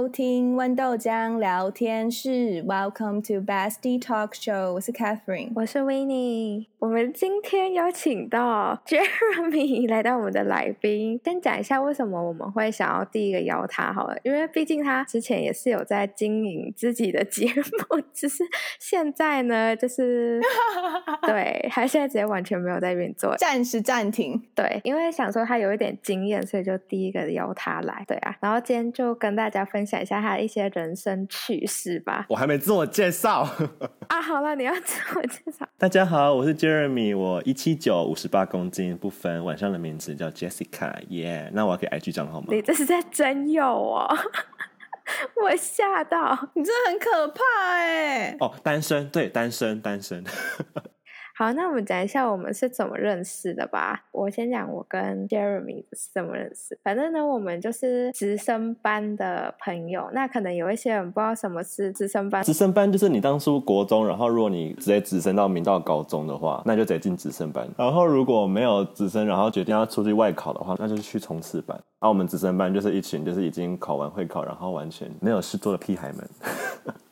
收听豌豆浆聊天室，Welcome to Bestie Talk Show。我是 Catherine，我是 Winnie。我们今天邀请到 Jeremy 来到我们的来宾，先讲一下为什么我们会想要第一个邀他好了，因为毕竟他之前也是有在经营自己的节目，只是现在呢，就是 对，他现在直接完全没有在运作，暂时暂停。对，因为想说他有一点经验，所以就第一个邀他来。对啊，然后今天就。跟大家分享一下他的一些人生趣事吧。我还没自我介绍啊！好了，你要自我介绍。大家好，我是 Jeremy，我一七九，五十八公斤，不分晚上的名字叫 Jessica，耶、yeah。那我要给 IG 账号吗？你这是在真有哦！我吓到，你真的很可怕哎！哦，单身，对，单身，单身。好，那我们讲一下我们是怎么认识的吧。我先讲我跟 Jeremy 是怎么认识。反正呢，我们就是直升班的朋友。那可能有一些人不知道什么是直升班。直升班就是你当初国中，然后如果你直接直升到明道高中的话，那就得进直升班。然后如果没有直升，然后决定要出去外考的话，那就是去冲刺班。那我们直升班就是一群就是已经考完会考，然后完全没有事做的屁孩们。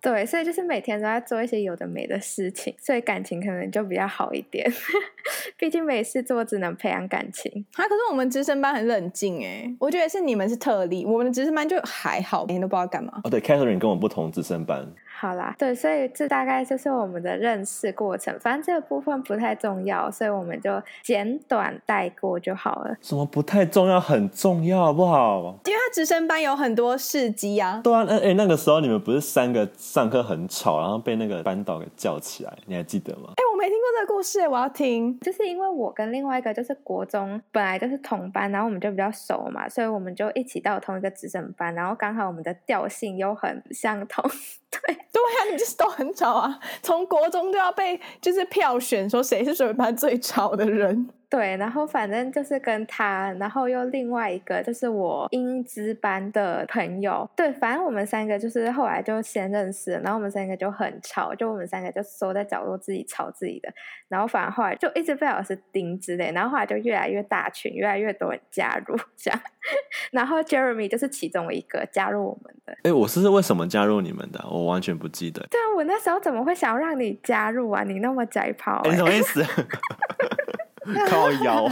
对，所以就是每天都在做一些有的没的事情，所以感情可能就比较好一点。毕竟没事做，只能培养感情。啊，可是我们直升班很冷静哎，我觉得是你们是特例，我们的直升班就还好，每天都不知道干嘛。哦，对，Catherine 跟我们不同直升班。好啦，对，所以这大概就是我们的认识过程。反正这个部分不太重要，所以我们就简短带过就好了。什么不太重要？很重要，好不好？因为他直升班有很多事迹啊。对啊，哎、欸，那个时候你们不是三个上课很吵，然后被那个班导给叫起来，你还记得吗？哎、欸，我没听过这个故事，我要听。就是因为我跟另外一个就是国中本来就是同班，然后我们就比较熟嘛，所以我们就一起到同一个直升班，然后刚好我们的调性又很相同，对。对呀，你就是都很吵啊！从国中就要被就是票选说谁是水班最吵的人。对，然后反正就是跟他，然后又另外一个就是我英资班的朋友。对，反正我们三个就是后来就先认识了，然后我们三个就很吵，就我们三个就缩在角落自己吵自己的。然后反而后来就一直被老师盯之类，然后后来就越来越大群，越来越多人加入这样。然后 Jeremy 就是其中一个加入我们的。哎，我是为什么加入你们的？我完全不记得。对啊，我那时候怎么会想要让你加入啊？你那么宅炮，欸，你什么意思？靠腰。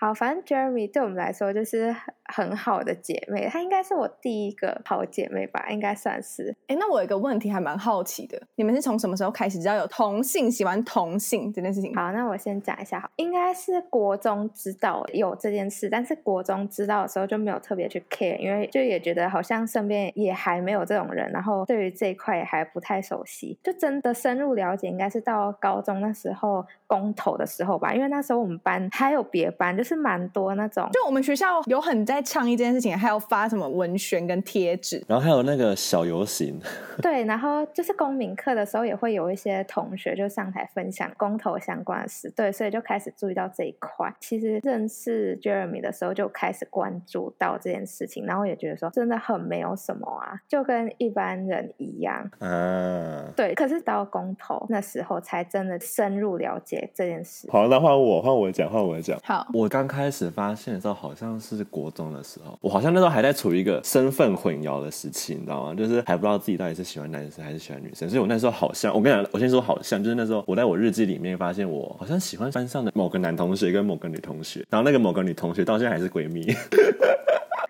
好，反正 Jeremy 对我们来说就是很好的姐妹，她应该是我第一个好姐妹吧，应该算是。哎，那我有一个问题还蛮好奇的，你们是从什么时候开始知道有同性喜欢同性这件事情？好，那我先讲一下，好，应该是国中知道有这件事，但是国中知道的时候就没有特别去 care，因为就也觉得好像身边也还没有这种人，然后对于这一块也还不太熟悉，就真的深入了解应该是到高中那时候公投的时候吧，因为那时候我们班还有别班，就是蛮多那种，就我们学校有很在倡议这件事情，还有发什么文宣跟贴纸，然后还有那个小游行。对，然后就是公民课的时候也会有一些同学就上台分享公投相关的事，对，所以就开始注意到这一块。其实认识 Jeremy 的时候就开始关注到这件事情，然后也觉得说真的很没有什么啊，就跟一般人一样。嗯、啊，对。可是到公投那时候才真的深入了解。这件事好，那换我，换我讲，换我讲。好，我刚刚开始发现的时候，好像是国中的时候，我好像那时候还在处于一个身份混淆的时期，你知道吗？就是还不知道自己到底是喜欢男生还是喜欢女生。所以我那时候好像，我跟你讲，我先说好像，就是那时候我在我日记里面发现，我好像喜欢班上的某个男同学跟某个女同学，然后那个某个女同学到现在还是闺蜜。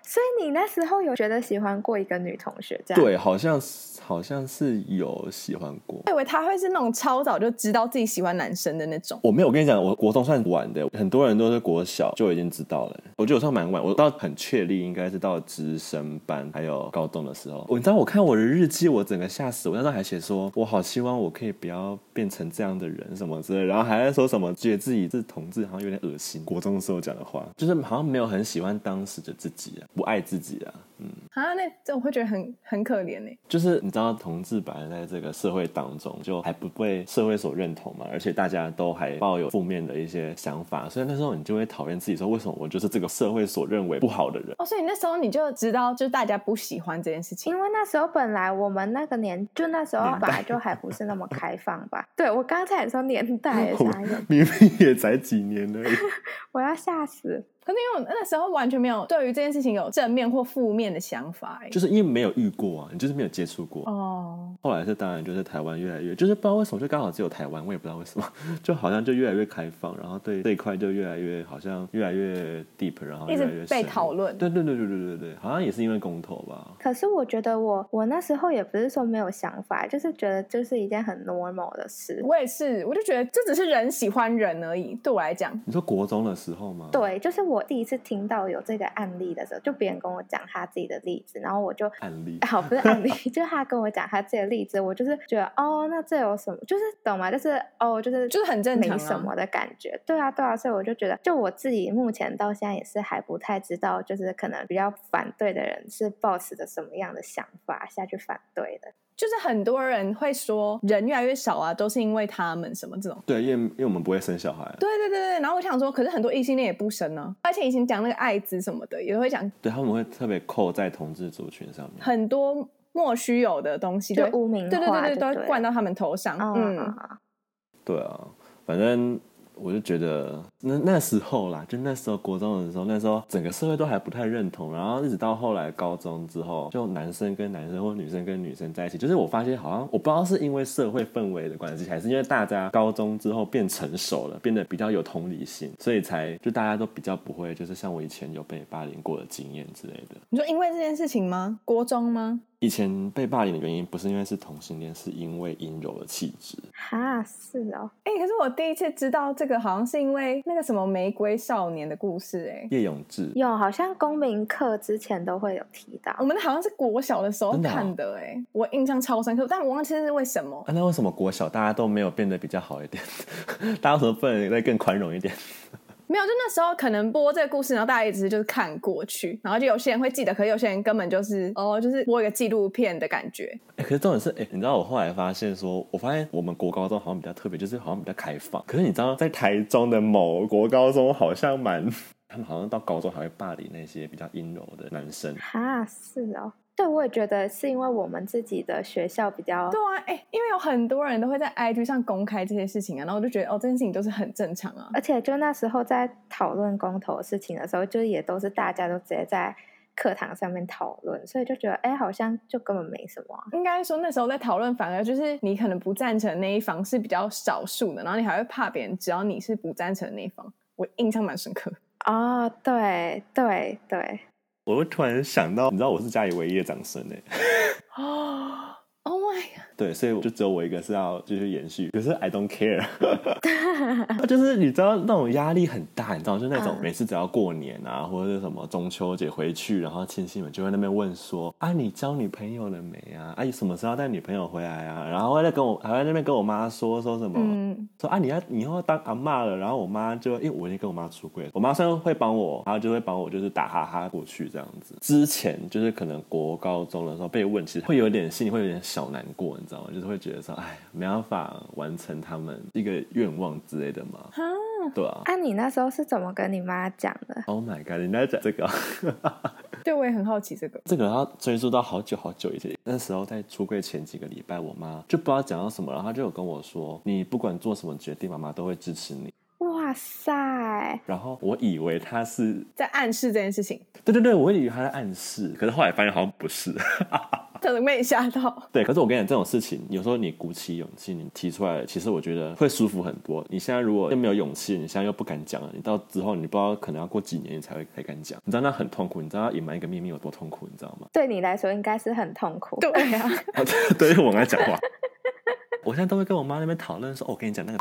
所以你那时候有觉得喜欢过一个女同学？这样对，好像是。好像是有喜欢过，我以为他会是那种超早就知道自己喜欢男生的那种。我没有，我跟你讲，我国中算晚的，很多人都是国小就已经知道了。我觉得我算蛮晚，我到很确立应该是到直升班还有高中的时候。我你知道，我看我的日记，我整个吓死。我那时候还写说，我好希望我可以不要变成这样的人什么之类，然后还在说什么觉得自己是同志，好像有点恶心。国中的时候讲的话，就是好像没有很喜欢当时的自己啊，不爱自己啊。嗯，啊，那这我会觉得很很可怜呢。就是你知道，同志本来在这个社会当中就还不被社会所认同嘛，而且大家都还抱有负面的一些想法，所以那时候你就会讨厌自己，说为什么我就是这个社会所认为不好的人？哦，所以那时候你就知道，就是大家不喜欢这件事情，因为那时候本来我们那个年，就那时候本来就还不是那么开放吧？对，我刚才也说年代 明明也才几年而已，我要吓死。可是因为我那时候完全没有对于这件事情有正面或负面的想法，哎，就是因为没有遇过啊，你就是没有接触过哦。后来是当然就是台湾越来越，就是不知道为什么就刚好只有台湾，我也不知道为什么，就好像就越来越开放，然后对这一块就越来越好像越来越 deep，然后越来越被讨论。对对对对对对对，好像也是因为公投吧。可是我觉得我我那时候也不是说没有想法，就是觉得就是一件很 normal 的事。我也是，我就觉得这只是人喜欢人而已。对我来讲，你说国中的时候吗？对，就是我第一次听到有这个案例的时候，就别人跟我讲他自己的例子，然后我就案例 好不是案例，就是他跟我讲他自己的例子，我就是觉得哦，那这有什么？就是懂吗？就是哦，就是就是很正常，没什么的感觉。对啊，对啊，所以我就觉得，就我自己目前到现在也是还不太知道，就是可能比较反对的人是抱持着什么样的想法下去反对的。就是很多人会说人越来越少啊，都是因为他们什么这种。对，因为因为我们不会生小孩。对对对对，然后我想说，可是很多异性恋也不生呢、啊，而且以前讲那个艾滋什么的，也会讲。对，他们会特别扣在同志族群上面，很多莫须有的东西，就污名化，对对对对，对都灌到他们头上。嗯，嗯对啊，反正。我就觉得那那时候啦，就那时候国中的时候，那时候整个社会都还不太认同，然后一直到后来高中之后，就男生跟男生或女生跟女生在一起，就是我发现好像我不知道是因为社会氛围的关系，还是因为大家高中之后变成熟了，变得比较有同理心，所以才就大家都比较不会，就是像我以前有被霸凌过的经验之类的。你说因为这件事情吗？国中吗？以前被霸凌的原因不是因为是同性恋，是因为阴柔的气质。哈，是哦。哎、欸，可是我第一次知道这个，好像是因为那个什么玫瑰少年的故事、欸。哎，叶永志有，好像公民课之前都会有提到。我们好像是国小的时候看的、欸，哎、哦，我印象超深刻，但我忘记是为什么。啊，那为什么国小大家都没有变得比较好一点？大家为什么不能再更宽容一点？没有，就那时候可能播这个故事，然后大家一直就是看过去，然后就有些人会记得，可是有些人根本就是哦，就是播一个纪录片的感觉。哎，可是重点是，哎，你知道我后来发现说，我发现我们国高中好像比较特别，就是好像比较开放。可是你知道，在台中的某国高中好像蛮，他们好像到高中还会霸凌那些比较阴柔的男生。哈，是哦。对，我也觉得是因为我们自己的学校比较对啊，哎，因为有很多人都会在 IG 上公开这些事情啊，然后我就觉得哦，这件事情都是很正常啊。而且就那时候在讨论公投的事情的时候，就也都是大家都直接在课堂上面讨论，所以就觉得哎，好像就根本没什么啊。应该说那时候在讨论，反而就是你可能不赞成那一方是比较少数的，然后你还会怕别人只要你是不赞成那一方。我印象蛮深刻。哦，对对对。我会突然想到，你知道我是家里唯一的长孙哎。哦，Oh my God！对，所以就只有我一个是要继续延续。可是 I don't care，就是你知道那种压力很大，你知道，就那种每次只要过年啊，或者是什么中秋节回去，然后亲戚们就会那边问说：“啊，你交女朋友了没啊？啊，你什么时候带女朋友回来啊？”然后会在跟我还在那边跟我妈说说什么，嗯、说啊，你要你以后要当阿妈了。然后我妈就因为我已经跟我妈出轨了，我妈虽然会帮我，然后就会帮我就是打哈哈过去这样子。之前就是可能国高中的时候被问，其实会有点心里会有点小难过，你知道吗？就是会觉得说，哎，没办法完成他们一个愿望之类的嘛。哈对啊。啊，你那时候是怎么跟你妈讲的？Oh my god！你在讲这个？对，我也很好奇这个。这个要追溯到好久好久以前，那时候在出柜前几个礼拜，我妈就不知道讲到什么，然后她就有跟我说：“你不管做什么决定，妈妈都会支持你。”哇塞！然后我以为她是在暗示这件事情。对对对，我以为她在暗示，可是后来发现好像不是。可能没吓到。对，可是我跟你讲，这种事情有时候你鼓起勇气，你提出来，其实我觉得会舒服很多。你现在如果又没有勇气，你现在又不敢讲了，你到之后你不知道可能要过几年你才会才敢讲。你知道那很痛苦，你知道要隐瞒一个秘密有多痛苦，你知道吗？对你来说应该是很痛苦。对呀、啊，对于我来讲话，我现在都会跟我妈那边讨论说，哦，我跟你讲那个。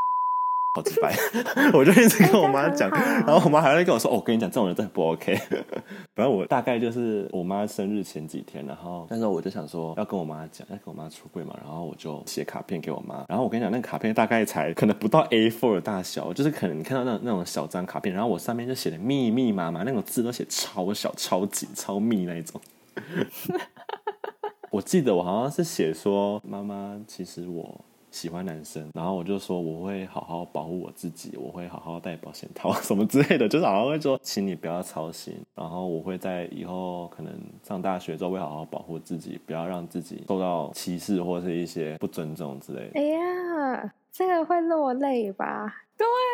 好直白，我就一直跟我妈讲，然后我妈还会跟我说：“哦，我跟你讲，这种人真的不 OK。”反正我大概就是我妈生日前几天，然后那时候我就想说要跟我妈讲，要跟我妈出柜嘛，然后我就写卡片给我妈。然后我跟你讲，那个卡片大概才可能不到 A4 的大小，就是可能你看到那种那种小张卡片，然后我上面就写的密密麻麻，那种字都写超小、超紧、超密那一种。我记得我好像是写说：“妈妈，其实我。”喜欢男生，然后我就说我会好好保护我自己，我会好好戴保险套 什么之类的，就是好像会说，请你不要操心，然后我会在以后可能上大学之后会好好保护自己，不要让自己受到歧视或是一些不尊重之类的。哎呀，这个会落泪吧？对啊，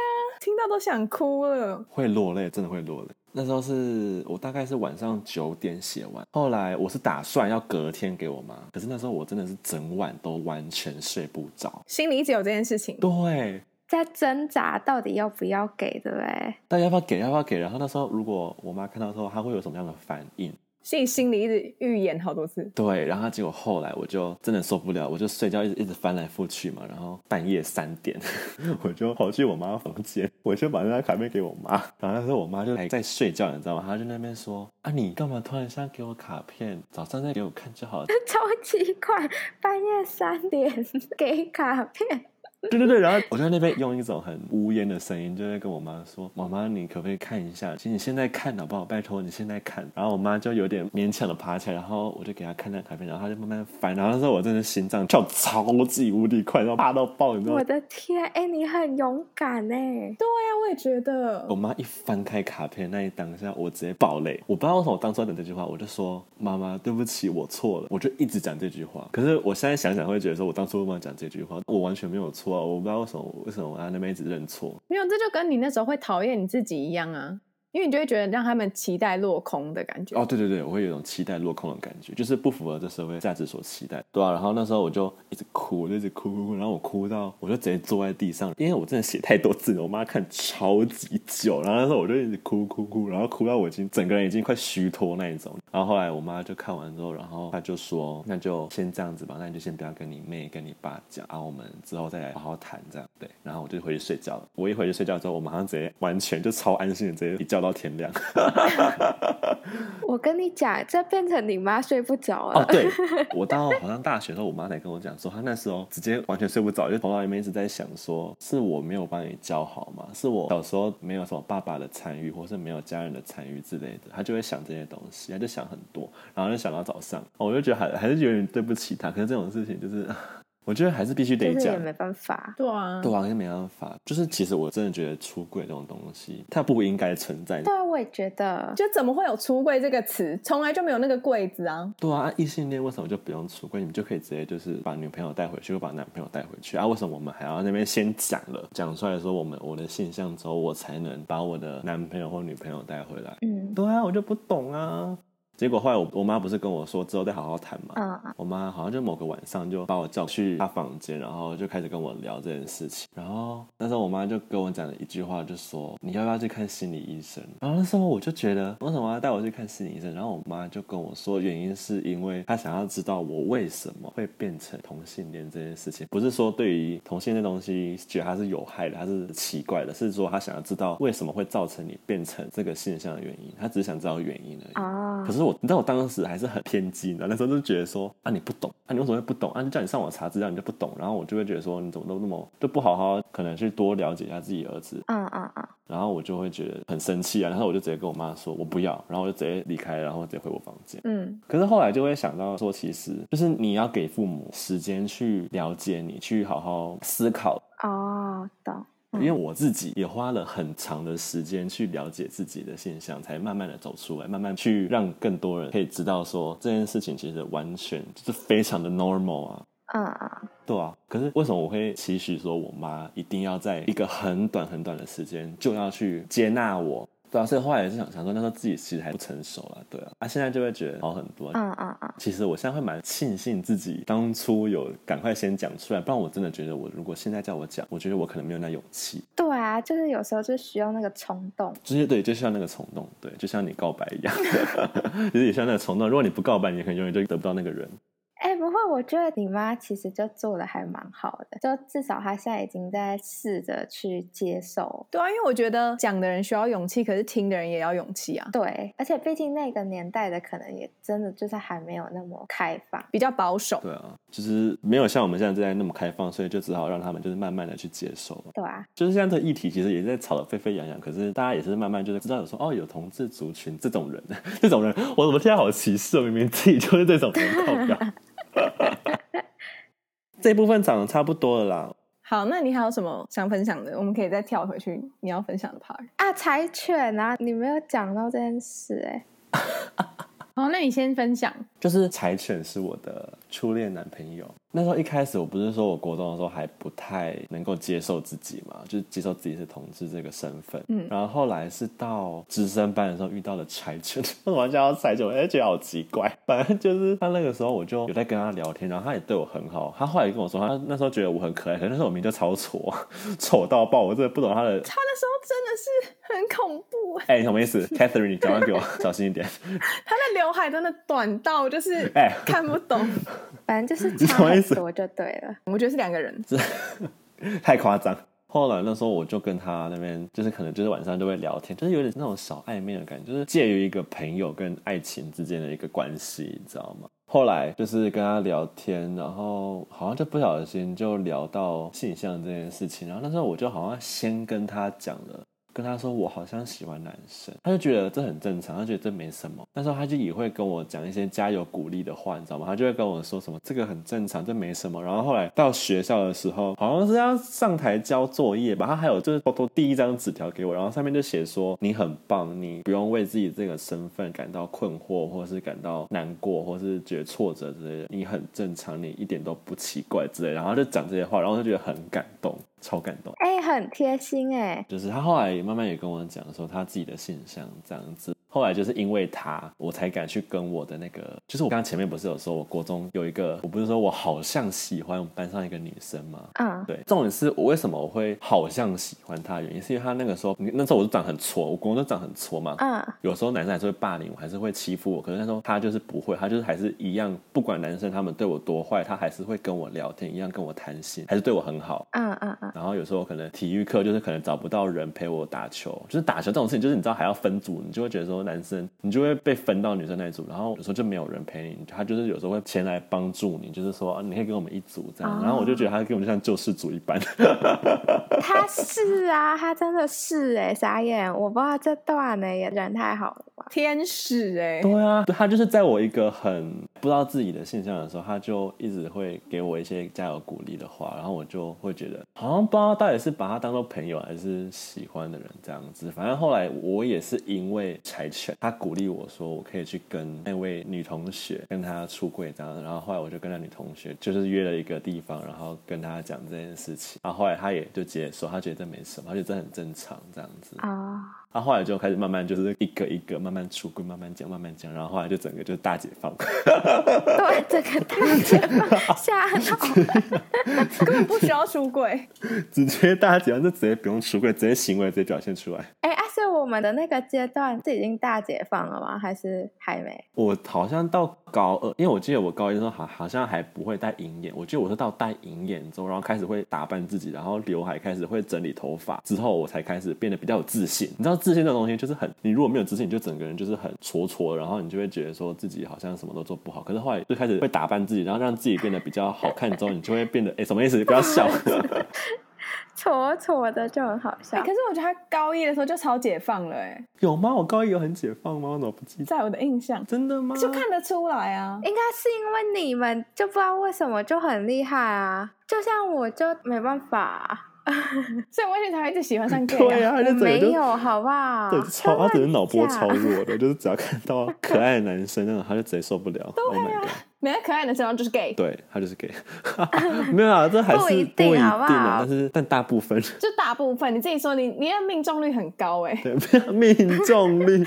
听到都想哭了，会落泪，真的会落泪。那时候是我大概是晚上九点写完，后来我是打算要隔天给我妈，可是那时候我真的是整晚都完全睡不着，心里一直有这件事情，对，在挣扎到底要不要给，对不对？到底要不要给，要不要给？然后那时候如果我妈看到之后，她会有什么样的反应？自己心里一直预演好多次，对，然后结果后来我就真的受不了，我就睡觉一直一直翻来覆去嘛，然后半夜三点，我就跑去我妈房间，我就把那张卡片给我妈，然后那时候我妈就还在睡觉，你知道吗？她就那边说啊，你干嘛突然想给我卡片？早上再给我看就好了。超奇怪，半夜三点 给卡片。对对对，然后我就在那边用一种很呜咽的声音，就在跟我妈说：“妈妈，你可不可以看一下？请你现在看好不好？拜托你现在看。”然后我妈就有点勉强的爬起来，然后我就给她看那卡片，然后她就慢慢翻。然后那时候我真的心脏跳超级无敌快，然后怕到爆，你知道吗？我的天，哎，你很勇敢哎！对呀，我也觉得。我妈一翻开卡片那一当下，我直接爆泪。我不知道为什么我当初要等这句话，我就说：“妈妈，对不起，我错了。”我就一直讲这句话。可是我现在想想，会觉得说我当初为什么要讲这句话？我完全没有错啊！我不知道为什么。为什么我在那边一直认错？没有，这就跟你那时候会讨厌你自己一样啊。因为你就会觉得让他们期待落空的感觉。哦，对对对，我会有一种期待落空的感觉，就是不符合这社会价值所期待，对啊。然后那时候我就一直哭，我就一直哭哭哭，然后我哭到我就直接坐在地上，因为我真的写太多字了，我妈看超级久。然后那时候我就一直哭哭哭，然后哭到我已经整个人已经快虚脱那一种。然后后来我妈就看完之后，然后她就说：“那就先这样子吧，那你就先不要跟你妹跟你爸讲，啊我们之后再来好好谈这样。”对，然后我就回去睡觉了。我一回去睡觉之后，我马上直接完全就超安心的，直接一觉到天亮。我跟你讲，这变成你妈睡不着了。哦，对，我到好像大学的时候，我妈才跟我讲说，她那时候直接完全睡不着，就头脑里面一直在想说，是我没有帮你教好吗？是我小时候没有什么爸爸的参与，或是没有家人的参与之类的，她就会想这些东西，她就想很多，然后就想到早上，我就觉得还还是有点对不起她。可是这种事情就是。我觉得还是必须得讲，也没办法。对啊，对啊，也没办法。就是其实我真的觉得出柜这种东西，它不应该存在。对啊，我也觉得。就怎么会有出柜这个词？从来就没有那个柜子啊。对啊，异性恋为什么就不用出柜？你们就可以直接就是把女朋友带回去，或把男朋友带回去啊？为什么我们还要那边先讲了，讲出来说我们我的性向之后，我才能把我的男朋友或女朋友带回来？嗯，对啊，我就不懂啊。结果后来我我妈不是跟我说之后再好好谈嘛？嗯，我妈好像就某个晚上就把我叫去她房间，然后就开始跟我聊这件事情。然后那时候我妈就跟我讲了一句话，就说你要不要去看心理医生？然后那时候我就觉得为什么要带我去看心理医生？然后我妈就跟我说，原因是因为她想要知道我为什么会变成同性恋这件事情，不是说对于同性恋东西觉得它是有害的，它是奇怪的，是说她想要知道为什么会造成你变成这个现象的原因。她只是想知道原因而已。啊，可是我。你知道我当时还是很偏激的，那时候就觉得说啊，你不懂啊，你为什么会不懂啊？就叫你上网查资料，你就不懂，然后我就会觉得说，你怎么都那么就不好好可能去多了解一下自己儿子，嗯嗯嗯，然后我就会觉得很生气啊，然后我就直接跟我妈说我不要，然后我就直接离开，然后直接回我房间。嗯，可是后来就会想到说，其实就是你要给父母时间去了解你，去好好思考。哦，懂。因为我自己也花了很长的时间去了解自己的现象，才慢慢的走出来，慢慢去让更多人可以知道说这件事情其实完全就是非常的 normal 啊。嗯嗯，对啊。可是为什么我会期许说我妈一定要在一个很短很短的时间就要去接纳我？对啊，所以后来也是想想说，那时候自己其实还不成熟啊，对啊，啊，现在就会觉得好很多。嗯嗯嗯。其实我现在会蛮庆幸自己当初有赶快先讲出来，不然我真的觉得我如果现在叫我讲，我觉得我可能没有那勇气。对啊，就是有时候就需要那个冲动。就是对，就需要那个冲动，对，就像你告白一样，其 实也像那个冲动。如果你不告白，你可能永远就得不到那个人。哎，不会，我觉得你妈其实就做的还蛮好的，就至少她现在已经在试着去接受。对啊，因为我觉得讲的人需要勇气，可是听的人也要勇气啊。对，而且毕竟那个年代的可能也真的就是还没有那么开放，比较保守。对啊，就是没有像我们现在这样那么开放，所以就只好让他们就是慢慢的去接受。对啊，就是现在这个议题其实也在吵得沸沸扬扬，可是大家也是慢慢就是知道有说哦，有同志族群这种人，这种人，我怎么听起来好歧视哦？明明自己就是这种人。这部分讲的差不多了啦。好，那你还有什么想分享的？我们可以再跳回去你要分享的 part 啊，柴犬啊，你没有讲到这件事哎。好，那你先分享。就是柴犬是我的初恋男朋友。那时候一开始我不是说我国中的时候还不太能够接受自己嘛，就是接受自己是同志这个身份。嗯，然后后来是到直升班的时候遇到了柴犬，为什么叫他柴犬？我觉得好奇怪。反正就是他那个时候我就有在跟他聊天，然后他也对我很好。他后来跟我说，他那时候觉得我很可爱，可是那时候我名就超丑，丑到爆，我真的不懂他的。他那时候真的是很恐怖。哎、欸，什么意思？Catherine，你讲话给我 小心一点。他的刘海真的短到就是哎看不懂。反正就是 差很多就对了，我觉得是两个人，太夸张。后来那时候我就跟他那边，就是可能就是晚上就会聊天，就是有点那种小暧昧的感觉，就是介于一个朋友跟爱情之间的一个关系，你知道吗？后来就是跟他聊天，然后好像就不小心就聊到性向这件事情，然后那时候我就好像先跟他讲了。跟他说我好像喜欢男生，他就觉得这很正常，他觉得这没什么。那时候他就也会跟我讲一些加油鼓励的话，你知道吗？他就会跟我说什么这个很正常，这没什么。然后后来到学校的时候，好像是要上台交作业吧，他还有就是偷偷递一张纸条给我，然后上面就写说你很棒，你不用为自己这个身份感到困惑，或是感到难过，或是觉得挫折之类的，你很正常，你一点都不奇怪之类的。然后就讲这些话，然后就觉得很感动。超感动，哎、欸，很贴心哎。就是他后来慢慢也跟我讲说他自己的信箱这样子。后来就是因为他，我才敢去跟我的那个，就是我刚刚前面不是有说，我国中有一个，我不是说我好像喜欢我们班上一个女生吗？嗯，对。重点是我为什么我会好像喜欢她的原因，是因为她那个时候，那时候我就长很挫，我国中都长很挫嘛。嗯。有时候男生还是会霸凌我，还是会欺负我，可是那时候他就是不会，他就是还是一样，不管男生他们对我多坏，他还是会跟我聊天，一样跟我谈心，还是对我很好。嗯嗯嗯。然后有时候可能体育课就是可能找不到人陪我打球，就是打球这种事情，就是你知道还要分组，你就会觉得说男生你就会。被分到女生那一组，然后有时候就没有人陪你，他就是有时候会前来帮助你，就是说你可以跟我们一组这样，然后我就觉得他跟我们像救世主一般。他 是啊，他真的是哎，傻眼，我不知道这段呢也人太好了吧，天使哎，对啊，他就是在我一个很不知道自己的现象的时候，他就一直会给我一些加油鼓励的话，然后我就会觉得好像不知道到底是把他当做朋友还是喜欢的人这样子，反正后来我也是因为柴犬，他鼓励我。说我可以去跟那位女同学跟她出柜这样，然后后来我就跟那女同学就是约了一个地方，然后跟她讲这件事情，然后后来她也就接受，她觉得这没什么，她觉得这很正常这样子啊。他后来就开始慢慢就是一个一个慢慢出柜，慢慢讲，慢慢讲，然后后来就整个就是大解放。对，整个大解放，吓到，根本不需要出柜，直接大解放就直接不用出柜，直接行为直接表现出来。哎，啊，是我们的那个阶段这已经大解放了吗？还是还没？我好像到高二，因为我记得我高一的时候好好像还不会戴隐眼，我记得我是到戴隐眼之后，然后开始会打扮自己，然后刘海开始会整理头发之后，我才开始变得比较有自信。你知道？自信这种东西就是很，你如果没有自信，你就整个人就是很挫挫，然后你就会觉得说自己好像什么都做不好。可是后来就开始会打扮自己，然后让自己变得比较好看之后，你就会变得哎，什么意思？不要笑，挫挫的就很好笑。可是我觉得他高一的时候就超解放了，哎，有吗？我高一有很解放吗？我怎么不记得？在我的印象，真的吗？就看得出来啊，应该是因为你们就不知道为什么就很厉害啊，就像我就没办法啊。所以我为什么才会一直喜欢上 gay？对啊，他就没有，好不好？对，超他只是脑波超弱的，就是只要看到可爱的男生那种，他就直接受不了。对啊，可爱的男生就是 gay。对，他就是 gay。没有啊，这还是不一定好不好？但是但大部分 就大部分，你自己说，你你的命中率很高哎。对，命中率。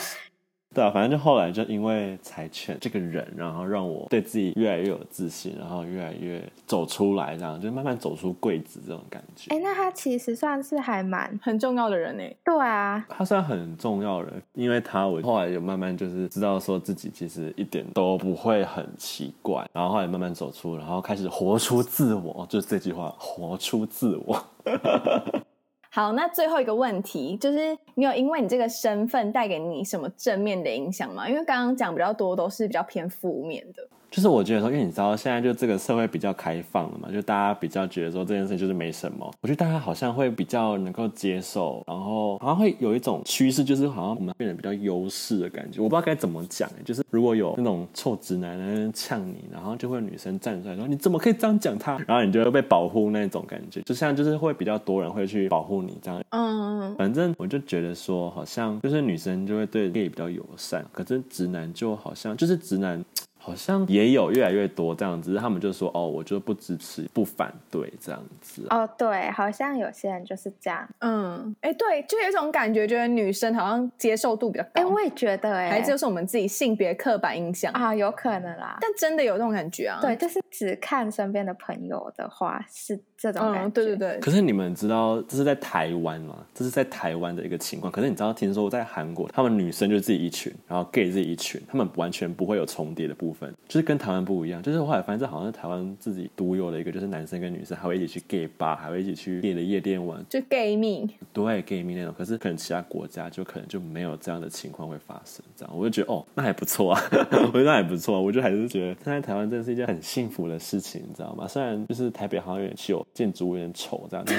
对啊，反正就后来就因为柴犬这个人，然后让我对自己越来越有自信，然后越来越走出来，这样就慢慢走出柜子这种感觉。哎，那他其实算是还蛮很重要的人呢。对啊，他算很重要的人，因为他我后来有慢慢就是知道说自己其实一点都不会很奇怪，然后后来慢慢走出，然后开始活出自我，就是这句话，活出自我。好，那最后一个问题就是，你有因为你这个身份带给你什么正面的影响吗？因为刚刚讲比较多都是比较偏负面的。就是我觉得说，因为你知道现在就这个社会比较开放了嘛，就大家比较觉得说这件事就是没什么。我觉得大家好像会比较能够接受，然后好像会有一种趋势，就是好像我们变得比较优势的感觉。我不知道该怎么讲，就是如果有那种臭直男在那呛你，然后就会有女生站出来说你怎么可以这样讲他，然后你就会被保护那种感觉，就像就是会比较多人会去保护你这样。嗯，反正我就觉得说，好像就是女生就会对 gay 比较友善，可是直男就好像就是直男。好像也有越来越多这样子，他们就说哦，我就不支持、不反对这样子。哦，对，好像有些人就是这样。嗯，哎，对，就有一种感觉，觉得女生好像接受度比较高。哎，我也觉得，哎，还是就是我们自己性别刻板印象啊，有可能啦。但真的有这种感觉啊？对，就是只看身边的朋友的话是这种感觉。嗯，对对对。可是你们知道这是在台湾吗？这是在台湾的一个情况。可是你知道，听说在韩国，他们女生就自己一群，然后 gay 自己一群，他们完全不会有重叠的部分，就是跟台湾不一样。就是后来发现这好像是台湾自己独有的一个，就是男生跟女生还会一起去 gay bar，还会一起去 gay 的夜店玩，就 gay 蜜，对 gay 蜜那种。可是可能其他国家就可能就没有这样的情况会发生，这样我就觉得哦，那还不错啊，我觉得那还不错。我就还是觉得现在台湾真的是一件很幸福的事情，你知道吗？虽然就是台北好像有点旧，建筑物有点丑这样子，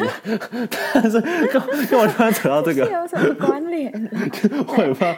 但是跟跟我突然扯到这个有什么关联？我也不知道，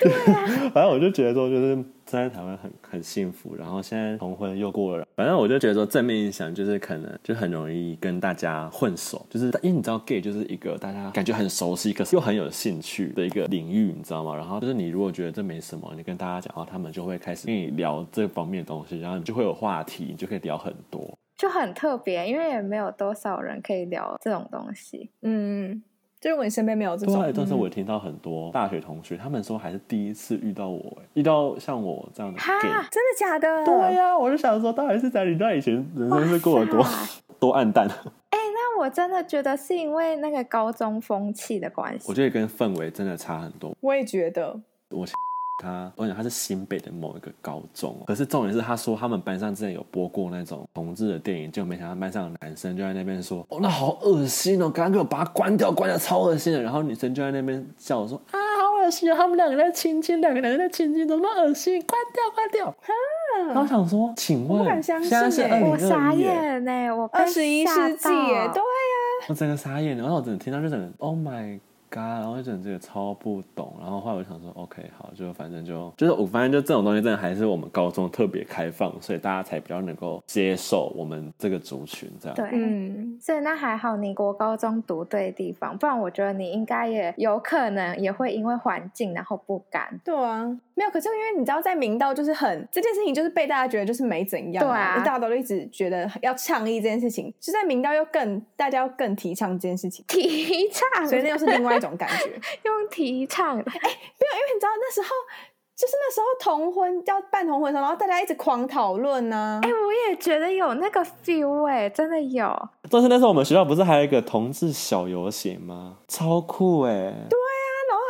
对啊，反正我就觉得说就是。在台湾很很幸福，然后现在同婚又过了，反正我就觉得说正面影响就是可能就很容易跟大家混熟，就是因为你知道 gay 就是一个大家感觉很熟悉，可是又很有兴趣的一个领域，你知道吗？然后就是你如果觉得这没什么，你跟大家讲话，他们就会开始跟你聊这方面的东西，然后你就会有话题，你就可以聊很多，就很特别，因为也没有多少人可以聊这种东西，嗯。就是我身边没有这种，对，但是我听到很多大学同学，他们说还是第一次遇到我，遇到像我这样的 gay，真的假的？对呀、啊，我就想说，到底是在你那以前人生是过得多多暗淡？哎、欸，那我真的觉得是因为那个高中风气的关系，我觉得跟氛围真的差很多。我也觉得，我。他，我想他是新北的某一个高中，可是重点是他说他们班上之前有播过那种同志的电影，就没想到班上的男生就在那边说，哦，那好恶心哦，赶快给我把它关掉，关掉，超恶心的。然后女生就在那边叫我说，啊，好恶心哦，他们两个在亲亲，两个男人在亲亲，怎么恶心？关掉，关掉。哈，然后我想说，请问，不敢相信，现在是二零二一，我傻眼呢，我二十一世纪耶，对呀，我整个傻眼，然后我整个听到就整个，Oh my。然后就整这个超不懂，然后后来我就想说，OK，好，就反正就就是我发现就这种东西真的还是我们高中特别开放，所以大家才比较能够接受我们这个族群这样。对，嗯，所以那还好，你国高中读对地方，不然我觉得你应该也有可能也会因为环境然后不敢。对啊，没有，可是因为你知道，在明道就是很这件事情就是被大家觉得就是没怎样，对啊，大家都一直觉得要倡议这件事情，就在明道又更大家要更提倡这件事情，提倡，所以那又是另外一种。感觉 用提倡的，哎，没有，因为你知道那时候就是那时候同婚要办同婚的时候，然后大家一直狂讨论呢。哎，我也觉得有那个 feel，哎，真的有。但是那时候我们学校不是还有一个同志小游行吗？超酷哎！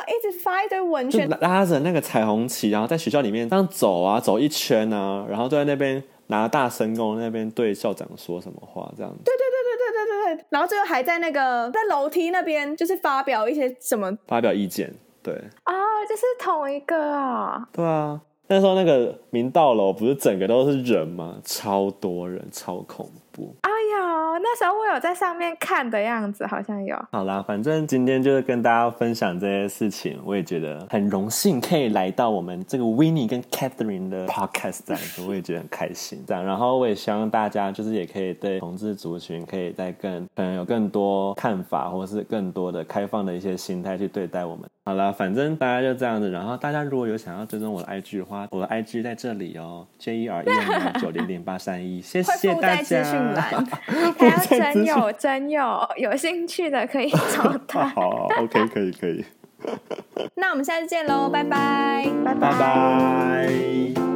一直发一堆文宣，拉着那个彩虹旗，然后在学校里面这样走啊，走一圈啊，然后就在那边拿大声公那边对校长说什么话，这样子。对对对。对对对对，然后最后还在那个在楼梯那边，就是发表一些什么，发表意见，对，啊、哦，就是同一个啊，对啊，那时候那个明道楼不是整个都是人吗？超多人，超恐怖。哎我，那时候我有在上面看的样子，好像有。好啦，反正今天就是跟大家分享这些事情，我也觉得很荣幸可以来到我们这个 Winnie 跟 Catherine 的 Podcast 这样子，我也觉得很开心。这样，然后我也希望大家就是也可以对同志族群可以再更可能有更多看法，或是更多的开放的一些心态去对待我们。好了，反正大家就这样子。然后大家如果有想要追踪我的 IG 的话，我的 IG 在这里哦，J E R E M 九零零八三一，谢谢大家。还要真有真有有兴趣的可以 找他。好，OK，可以可以。那我们下次见喽，拜拜，拜拜。